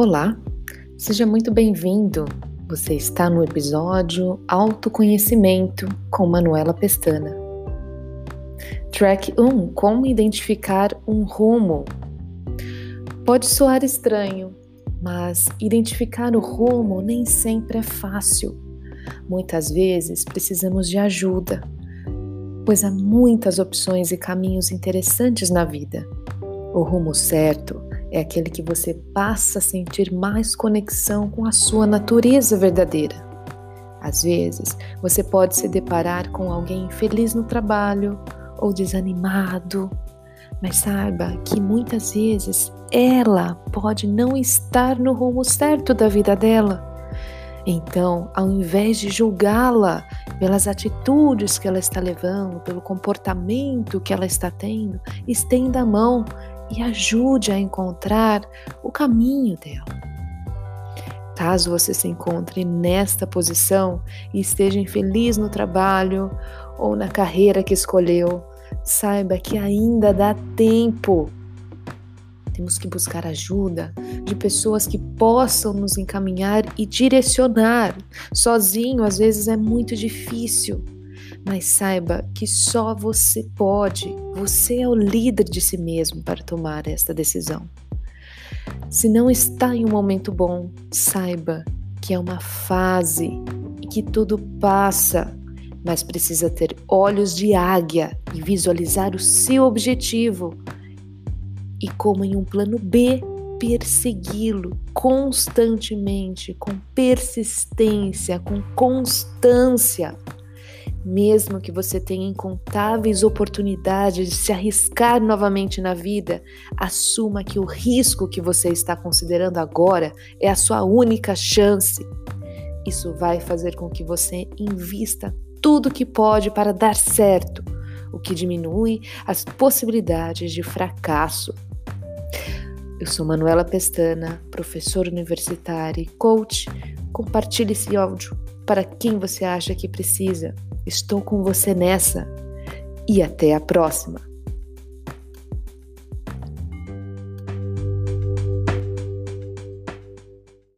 Olá, seja muito bem-vindo. Você está no episódio Autoconhecimento com Manuela Pestana. Track 1: Como identificar um rumo. Pode soar estranho, mas identificar o rumo nem sempre é fácil. Muitas vezes precisamos de ajuda, pois há muitas opções e caminhos interessantes na vida. O rumo certo é aquele que você passa a sentir mais conexão com a sua natureza verdadeira. Às vezes, você pode se deparar com alguém infeliz no trabalho ou desanimado, mas saiba que muitas vezes ela pode não estar no rumo certo da vida dela. Então, ao invés de julgá-la pelas atitudes que ela está levando, pelo comportamento que ela está tendo, estenda a mão e ajude a encontrar o caminho dela. Caso você se encontre nesta posição e esteja infeliz no trabalho ou na carreira que escolheu, saiba que ainda dá tempo. Temos que buscar ajuda de pessoas que possam nos encaminhar e direcionar. Sozinho, às vezes, é muito difícil. Mas saiba que só você pode, você é o líder de si mesmo para tomar esta decisão. Se não está em um momento bom, saiba que é uma fase e que tudo passa, mas precisa ter olhos de águia e visualizar o seu objetivo. E como em um plano B, persegui-lo constantemente, com persistência, com constância mesmo que você tenha incontáveis oportunidades de se arriscar novamente na vida, assuma que o risco que você está considerando agora é a sua única chance. Isso vai fazer com que você invista tudo que pode para dar certo, o que diminui as possibilidades de fracasso. Eu sou Manuela Pestana, professora universitária e coach. Compartilhe esse áudio para quem você acha que precisa. Estou com você nessa e até a próxima!